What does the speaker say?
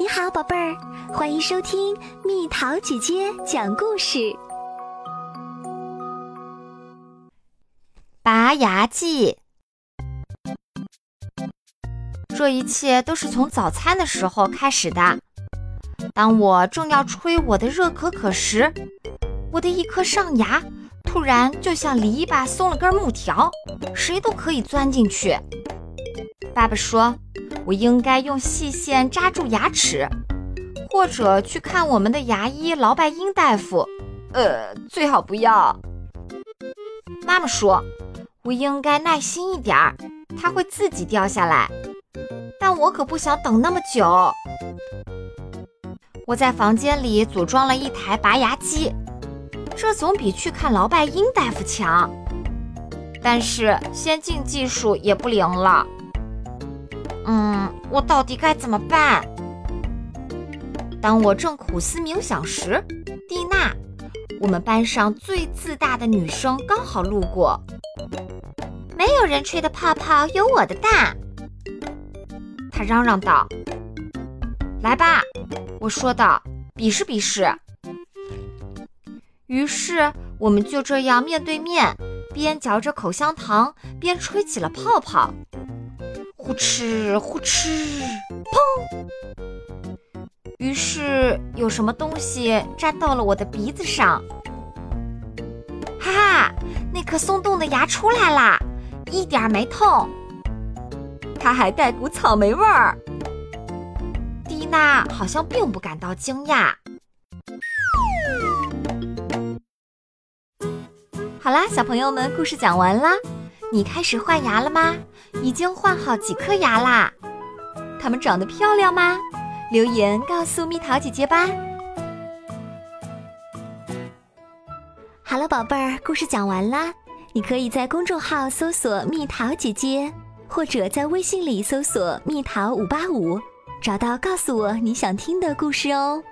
你好，宝贝儿，欢迎收听蜜桃姐姐讲故事。拔牙记，这一切都是从早餐的时候开始的。当我正要吹我的热可可时，我的一颗上牙突然就像篱笆松了根木条，谁都可以钻进去。爸爸说。我应该用细线扎住牙齿，或者去看我们的牙医劳拜因大夫。呃，最好不要。妈妈说，我应该耐心一点儿，它会自己掉下来。但我可不想等那么久。我在房间里组装了一台拔牙机，这总比去看劳拜因大夫强。但是先进技术也不灵了。嗯，我到底该怎么办？当我正苦思冥想时，蒂娜，我们班上最自大的女生，刚好路过。没有人吹的泡泡有我的大，她嚷嚷道：“来吧！”我说道：“比试比试。”于是我们就这样面对面，边嚼着口香糖，边吹起了泡泡。呼哧呼哧，砰！于是有什么东西粘到了我的鼻子上。哈哈，那颗松动的牙出来啦，一点没痛。它还带股草莓味儿。蒂娜好像并不感到惊讶。好啦，小朋友们，故事讲完啦。你开始换牙了吗？已经换好几颗牙啦，它们长得漂亮吗？留言告诉蜜桃姐姐吧。好了，宝贝儿，故事讲完啦。你可以在公众号搜索“蜜桃姐姐”，或者在微信里搜索“蜜桃五八五”，找到告诉我你想听的故事哦。